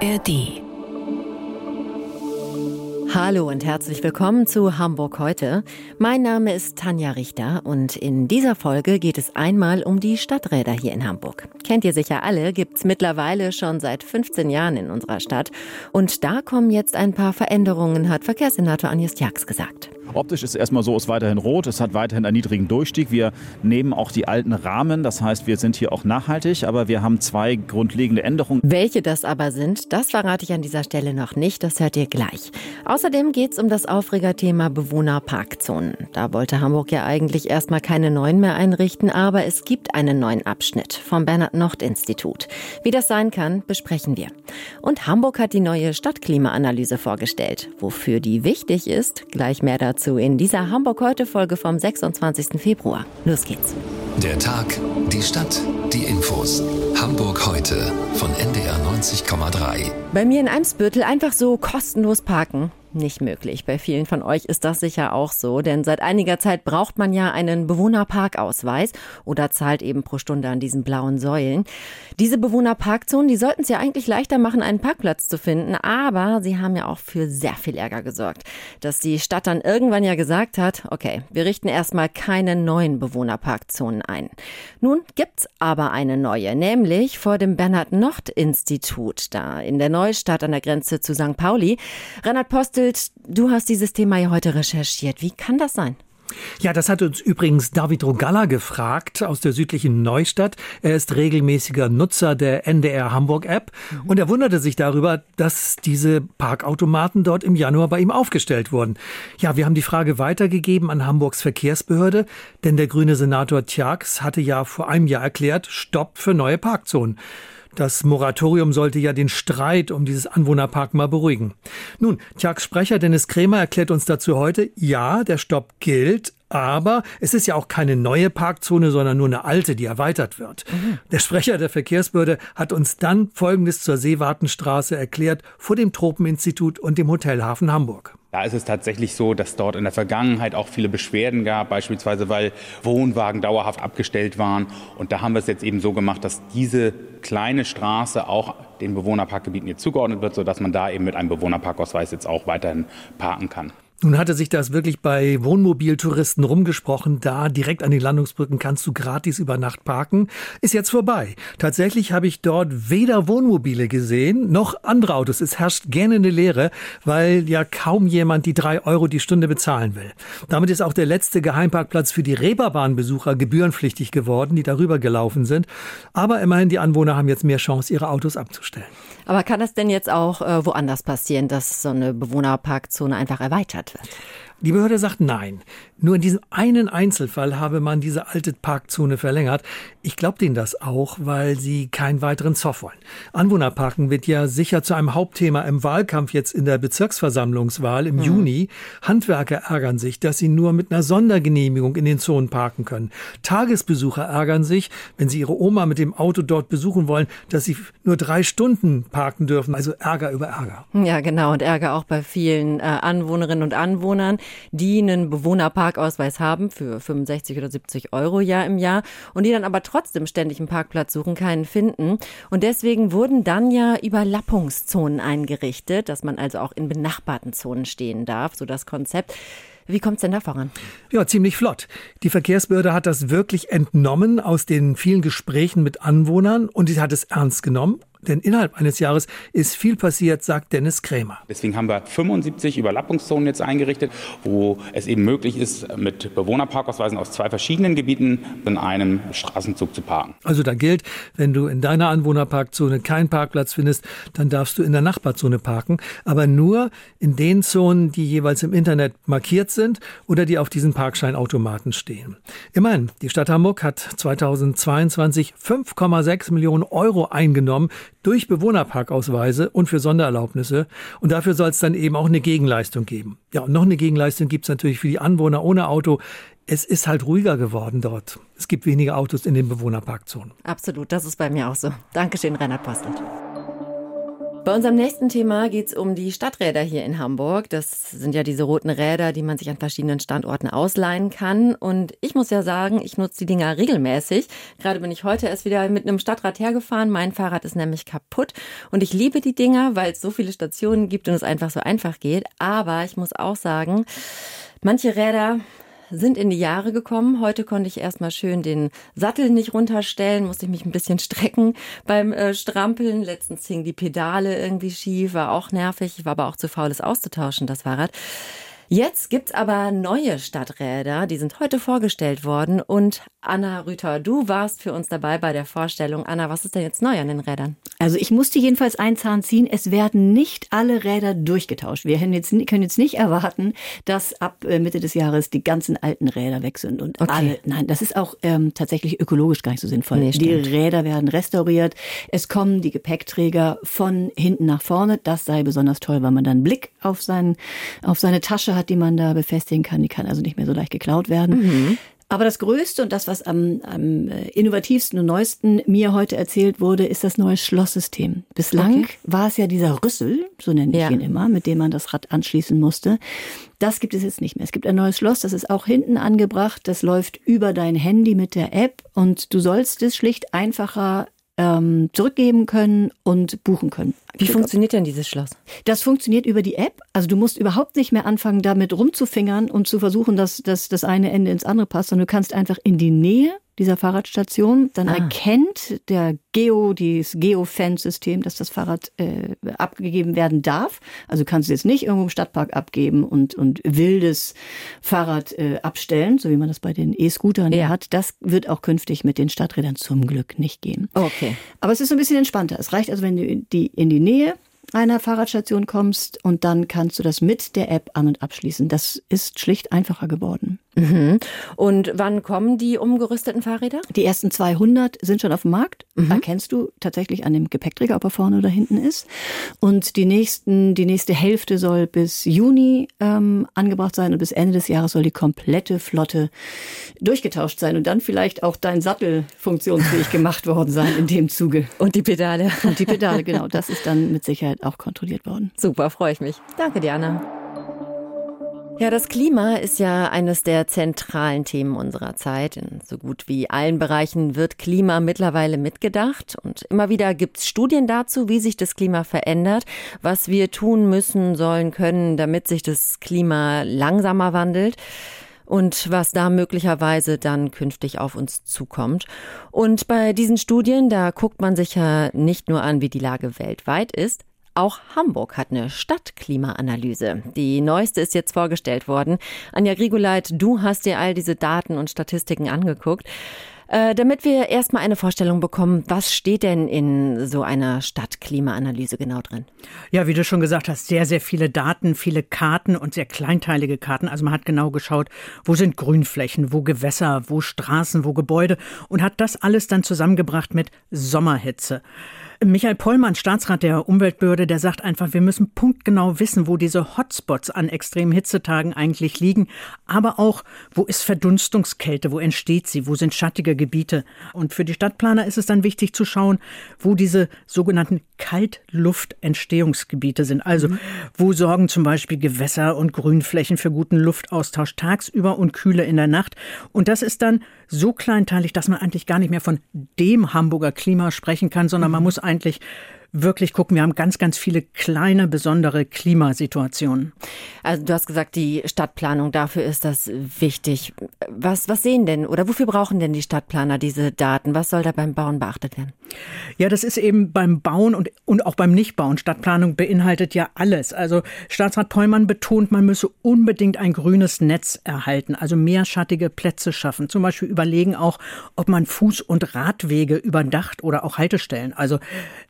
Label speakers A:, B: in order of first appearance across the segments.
A: ARD.
B: Hallo und herzlich willkommen zu Hamburg heute. Mein Name ist Tanja Richter und in dieser Folge geht es einmal um die Stadträder hier in Hamburg. Kennt ihr sicher alle, gibt's mittlerweile schon seit 15 Jahren in unserer Stadt. Und da kommen jetzt ein paar Veränderungen, hat Verkehrssenator Agnes Tjax gesagt.
C: Optisch ist es erstmal so, es ist weiterhin rot, es hat weiterhin einen niedrigen Durchstieg. Wir nehmen auch die alten Rahmen, das heißt, wir sind hier auch nachhaltig, aber wir haben zwei grundlegende Änderungen.
B: Welche das aber sind, das verrate ich an dieser Stelle noch nicht, das hört ihr gleich. Außerdem geht es um das Aufregerthema Bewohnerparkzonen. Da wollte Hamburg ja eigentlich erstmal keine neuen mehr einrichten, aber es gibt einen neuen Abschnitt vom Bernhard-Nocht-Institut. Wie das sein kann, besprechen wir. Und Hamburg hat die neue Stadtklimaanalyse vorgestellt. Wofür die wichtig ist, gleich mehr dazu dazu in dieser Hamburg heute Folge vom 26. Februar. Los geht's.
A: Der Tag, die Stadt, die Infos. Hamburg heute von NDR 90,3.
B: Bei mir in Eimsbüttel einfach so kostenlos parken nicht möglich. Bei vielen von euch ist das sicher auch so, denn seit einiger Zeit braucht man ja einen Bewohnerparkausweis oder zahlt eben pro Stunde an diesen blauen Säulen. Diese Bewohnerparkzonen, die sollten es ja eigentlich leichter machen, einen Parkplatz zu finden, aber sie haben ja auch für sehr viel Ärger gesorgt, dass die Stadt dann irgendwann ja gesagt hat, okay, wir richten erstmal keine neuen Bewohnerparkzonen ein. Nun gibt's aber eine neue, nämlich vor dem Bernhard-Nocht-Institut da in der Neustadt an der Grenze zu St. Pauli. Reinhard Post Bastelt, du hast dieses Thema ja heute recherchiert. Wie kann das sein?
D: Ja, das hat uns übrigens David Rogalla gefragt aus der südlichen Neustadt. Er ist regelmäßiger Nutzer der NDR Hamburg App mhm. und er wunderte sich darüber, dass diese Parkautomaten dort im Januar bei ihm aufgestellt wurden. Ja, wir haben die Frage weitergegeben an Hamburgs Verkehrsbehörde, denn der grüne Senator Tjax hatte ja vor einem Jahr erklärt, Stopp für neue Parkzonen. Das Moratorium sollte ja den Streit um dieses Anwohnerpark mal beruhigen. Nun, Tjags Sprecher Dennis Krämer erklärt uns dazu heute, ja, der Stopp gilt, aber es ist ja auch keine neue Parkzone, sondern nur eine alte, die erweitert wird. Mhm. Der Sprecher der Verkehrsbehörde hat uns dann Folgendes zur Seewartenstraße erklärt vor dem Tropeninstitut und dem Hotelhafen Hamburg.
E: Da ist es tatsächlich so, dass dort in der Vergangenheit auch viele Beschwerden gab, beispielsweise weil Wohnwagen dauerhaft abgestellt waren. Und da haben wir es jetzt eben so gemacht, dass diese kleine Straße auch den Bewohnerparkgebieten hier zugeordnet wird, sodass man da eben mit einem Bewohnerparkausweis jetzt auch weiterhin parken kann.
D: Nun hatte sich das wirklich bei Wohnmobiltouristen rumgesprochen. Da direkt an den Landungsbrücken kannst du gratis über Nacht parken. Ist jetzt vorbei. Tatsächlich habe ich dort weder Wohnmobile gesehen, noch andere Autos. Es herrscht gähnende Leere, weil ja kaum jemand die drei Euro die Stunde bezahlen will. Damit ist auch der letzte Geheimparkplatz für die Reeperbahnbesucher gebührenpflichtig geworden, die darüber gelaufen sind. Aber immerhin die Anwohner haben jetzt mehr Chance, ihre Autos abzustellen.
B: Aber kann das denn jetzt auch äh, woanders passieren, dass so eine Bewohnerparkzone einfach erweitert wird?
D: Die Behörde sagt nein. Nur in diesem einen Einzelfall habe man diese alte Parkzone verlängert. Ich glaube denen das auch, weil sie keinen weiteren Zoff wollen. Anwohnerparken wird ja sicher zu einem Hauptthema im Wahlkampf jetzt in der Bezirksversammlungswahl im mhm. Juni. Handwerker ärgern sich, dass sie nur mit einer Sondergenehmigung in den Zonen parken können. Tagesbesucher ärgern sich, wenn sie ihre Oma mit dem Auto dort besuchen wollen, dass sie nur drei Stunden parken dürfen. Also Ärger über Ärger.
B: Ja, genau. Und Ärger auch bei vielen äh, Anwohnerinnen und Anwohnern, die einen Bewohnerpark Parkausweis haben für 65 oder 70 Euro ja im Jahr und die dann aber trotzdem ständig einen Parkplatz suchen, keinen finden. Und deswegen wurden dann ja Überlappungszonen eingerichtet, dass man also auch in benachbarten Zonen stehen darf, so das Konzept. Wie kommt es denn da voran?
D: Ja, ziemlich flott. Die Verkehrsbehörde hat das wirklich entnommen aus den vielen Gesprächen mit Anwohnern und sie hat es ernst genommen denn innerhalb eines Jahres ist viel passiert, sagt Dennis Krämer.
E: Deswegen haben wir 75 Überlappungszonen jetzt eingerichtet, wo es eben möglich ist, mit Bewohnerparkausweisen aus zwei verschiedenen Gebieten in einem Straßenzug zu parken.
D: Also da gilt, wenn du in deiner Anwohnerparkzone keinen Parkplatz findest, dann darfst du in der Nachbarzone parken, aber nur in den Zonen, die jeweils im Internet markiert sind oder die auf diesen Parkscheinautomaten stehen. Immerhin, die Stadt Hamburg hat 2022 5,6 Millionen Euro eingenommen durch Bewohnerparkausweise und für Sondererlaubnisse. Und dafür soll es dann eben auch eine Gegenleistung geben. Ja, und noch eine Gegenleistung gibt es natürlich für die Anwohner ohne Auto. Es ist halt ruhiger geworden dort. Es gibt weniger Autos in den Bewohnerparkzonen.
B: Absolut, das ist bei mir auch so. Dankeschön, Reinhard Postelt. Bei unserem nächsten Thema geht es um die Stadträder hier in Hamburg. Das sind ja diese roten Räder, die man sich an verschiedenen Standorten ausleihen kann. Und ich muss ja sagen, ich nutze die Dinger regelmäßig. Gerade bin ich heute erst wieder mit einem Stadtrad hergefahren. Mein Fahrrad ist nämlich kaputt. Und ich liebe die Dinger, weil es so viele Stationen gibt und es einfach so einfach geht. Aber ich muss auch sagen, manche Räder sind in die Jahre gekommen. Heute konnte ich erstmal schön den Sattel nicht runterstellen, musste ich mich ein bisschen strecken beim äh, Strampeln. Letztens hing die Pedale irgendwie schief, war auch nervig. Ich war aber auch zu faul, es auszutauschen, das Fahrrad. Jetzt gibt's aber neue Stadträder, die sind heute vorgestellt worden. Und Anna Rüther, du warst für uns dabei bei der Vorstellung. Anna, was ist denn jetzt neu an den Rädern?
F: Also ich musste jedenfalls einen Zahn ziehen. Es werden nicht alle Räder durchgetauscht. Wir können jetzt, können jetzt nicht erwarten, dass ab äh, Mitte des Jahres die ganzen alten Räder weg sind und okay. alle. Nein, das ist auch ähm, tatsächlich ökologisch gar nicht so sinnvoll. Nee, die Räder werden restauriert. Es kommen die Gepäckträger von hinten nach vorne. Das sei besonders toll, weil man dann einen Blick auf, seinen, auf seine Tasche hat, die man da befestigen kann. Die kann also nicht mehr so leicht geklaut werden. Mhm. Aber das Größte und das, was am, am äh, innovativsten und neuesten mir heute erzählt wurde, ist das neue Schlosssystem. Bislang okay. war es ja dieser Rüssel, so nenne ich ja. ihn immer, mit dem man das Rad anschließen musste. Das gibt es jetzt nicht mehr. Es gibt ein neues Schloss, das ist auch hinten angebracht. Das läuft über dein Handy mit der App und du sollst es schlicht einfacher ähm, zurückgeben können und buchen können.
B: Wie funktioniert denn dieses Schloss?
F: Das funktioniert über die App. Also du musst überhaupt nicht mehr anfangen, damit rumzufingern und zu versuchen, dass, dass das eine Ende ins andere passt, sondern du kannst einfach in die Nähe dieser Fahrradstation. Dann ah. erkennt der Geo, dieses Geo-Fence-System, dass das Fahrrad äh, abgegeben werden darf. Also kannst du jetzt nicht irgendwo im Stadtpark abgeben und, und wildes Fahrrad äh, abstellen, so wie man das bei den E-Scootern ja. hat. Das wird auch künftig mit den Stadträdern zum Glück nicht gehen.
B: Okay.
F: Aber es ist so ein bisschen entspannter. Es reicht also, wenn du die in die Nähe einer Fahrradstation kommst und dann kannst du das mit der App an und abschließen. Das ist schlicht einfacher geworden.
B: Mhm. Und wann kommen die umgerüsteten Fahrräder?
F: Die ersten 200 sind schon auf dem Markt. Mhm. Erkennst du tatsächlich an dem Gepäckträger, ob er vorne oder hinten ist. Und die nächsten, die nächste Hälfte soll bis Juni ähm, angebracht sein und bis Ende des Jahres soll die komplette Flotte durchgetauscht sein und dann vielleicht auch dein Sattel funktionsfähig gemacht worden sein in dem Zuge.
B: Und die Pedale.
F: Und die Pedale, genau. Das ist dann mit Sicherheit auch kontrolliert worden.
B: Super, freue ich mich. Danke, Diana. Ja, das Klima ist ja eines der zentralen Themen unserer Zeit. In so gut wie allen Bereichen wird Klima mittlerweile mitgedacht. Und immer wieder gibt es Studien dazu, wie sich das Klima verändert, was wir tun müssen, sollen, können, damit sich das Klima langsamer wandelt und was da möglicherweise dann künftig auf uns zukommt. Und bei diesen Studien, da guckt man sich ja nicht nur an, wie die Lage weltweit ist, auch Hamburg hat eine Stadtklimaanalyse. Die neueste ist jetzt vorgestellt worden. Anja Grigoleit, du hast dir all diese Daten und Statistiken angeguckt. Äh, damit wir erstmal eine Vorstellung bekommen, was steht denn in so einer Stadtklimaanalyse genau drin?
G: Ja, wie du schon gesagt hast, sehr, sehr viele Daten, viele Karten und sehr kleinteilige Karten. Also man hat genau geschaut, wo sind Grünflächen, wo Gewässer, wo Straßen, wo Gebäude und hat das alles dann zusammengebracht mit Sommerhitze. Michael Pollmann, Staatsrat der Umweltbehörde, der sagt einfach, wir müssen punktgenau wissen, wo diese Hotspots an extremen Hitzetagen eigentlich liegen, aber auch, wo ist Verdunstungskälte, wo entsteht sie, wo sind schattige Gebiete. Und für die Stadtplaner ist es dann wichtig zu schauen, wo diese sogenannten Kaltluftentstehungsgebiete sind. Also, mhm. wo sorgen zum Beispiel Gewässer und Grünflächen für guten Luftaustausch tagsüber und Kühle in der Nacht. Und das ist dann so kleinteilig, dass man eigentlich gar nicht mehr von dem Hamburger Klima sprechen kann, sondern man mhm. muss eigentlich wirklich gucken. Wir haben ganz, ganz viele kleine, besondere Klimasituationen.
B: Also du hast gesagt, die Stadtplanung, dafür ist das wichtig. Was, was sehen denn oder wofür brauchen denn die Stadtplaner diese Daten? Was soll da beim Bauen beachtet werden?
G: Ja, das ist eben beim Bauen und, und auch beim Nichtbauen. Stadtplanung beinhaltet ja alles. Also Staatsrat Pollmann betont, man müsse unbedingt ein grünes Netz erhalten, also mehr schattige Plätze schaffen. Zum Beispiel überlegen auch, ob man Fuß- und Radwege überdacht oder auch Haltestellen. Also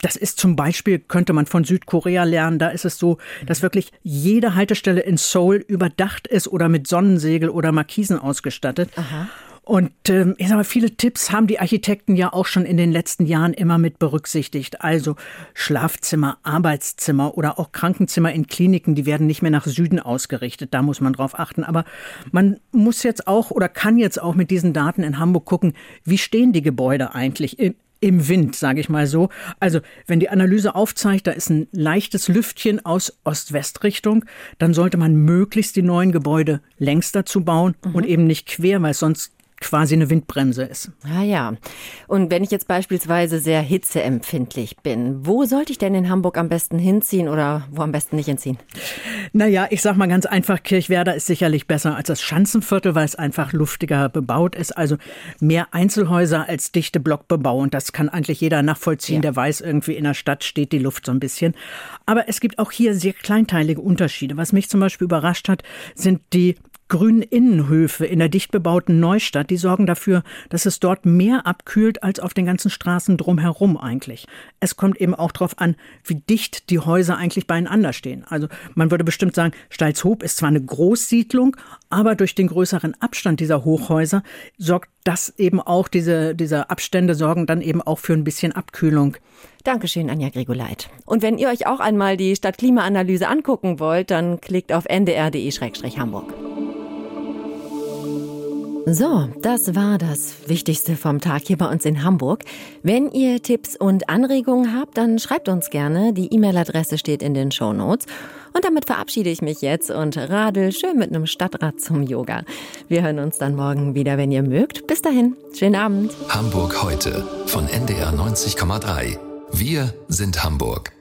G: das ist zum Beispiel, könnte man von Südkorea lernen, da ist es so, dass wirklich jede Haltestelle in Seoul überdacht ist oder mit Sonnensegel oder Markisen ausgestattet. Aha. Und ähm, ich sage mal, viele Tipps haben die Architekten ja auch schon in den letzten Jahren immer mit berücksichtigt. Also Schlafzimmer, Arbeitszimmer oder auch Krankenzimmer in Kliniken, die werden nicht mehr nach Süden ausgerichtet. Da muss man drauf achten. Aber man muss jetzt auch oder kann jetzt auch mit diesen Daten in Hamburg gucken, wie stehen die Gebäude eigentlich im Wind, sage ich mal so. Also wenn die Analyse aufzeigt, da ist ein leichtes Lüftchen aus Ost-West-Richtung, dann sollte man möglichst die neuen Gebäude längs dazu bauen mhm. und eben nicht quer, weil sonst quasi eine Windbremse ist.
B: Ah ja. Und wenn ich jetzt beispielsweise sehr hitzeempfindlich bin, wo sollte ich denn in Hamburg am besten hinziehen oder wo am besten nicht hinziehen?
G: Naja, ich sag mal ganz einfach, Kirchwerder ist sicherlich besser als das Schanzenviertel, weil es einfach luftiger bebaut ist. Also mehr Einzelhäuser als dichte Blockbebauung. Das kann eigentlich jeder nachvollziehen, ja. der weiß, irgendwie in der Stadt steht die Luft so ein bisschen. Aber es gibt auch hier sehr kleinteilige Unterschiede. Was mich zum Beispiel überrascht hat, sind die grünen Innenhöfe in der dicht bebauten Neustadt, die sorgen dafür, dass es dort mehr abkühlt als auf den ganzen Straßen drumherum eigentlich. Es kommt eben auch darauf an, wie dicht die Häuser eigentlich beieinander stehen. Also man würde bestimmt sagen, Stalzhoop ist zwar eine Großsiedlung, aber durch den größeren Abstand dieser Hochhäuser sorgt das eben auch, diese, diese Abstände sorgen dann eben auch für ein bisschen Abkühlung.
B: Dankeschön, Anja Gregoleit. Und wenn ihr euch auch einmal die Stadtklimaanalyse angucken wollt, dann klickt auf ndr.de-hamburg. So, das war das Wichtigste vom Tag hier bei uns in Hamburg. Wenn ihr Tipps und Anregungen habt, dann schreibt uns gerne. Die E-Mail-Adresse steht in den Show Notes. Und damit verabschiede ich mich jetzt und radel schön mit einem Stadtrad zum Yoga. Wir hören uns dann morgen wieder, wenn ihr mögt. Bis dahin, schönen Abend.
A: Hamburg heute von NDR 90,3. Wir sind Hamburg.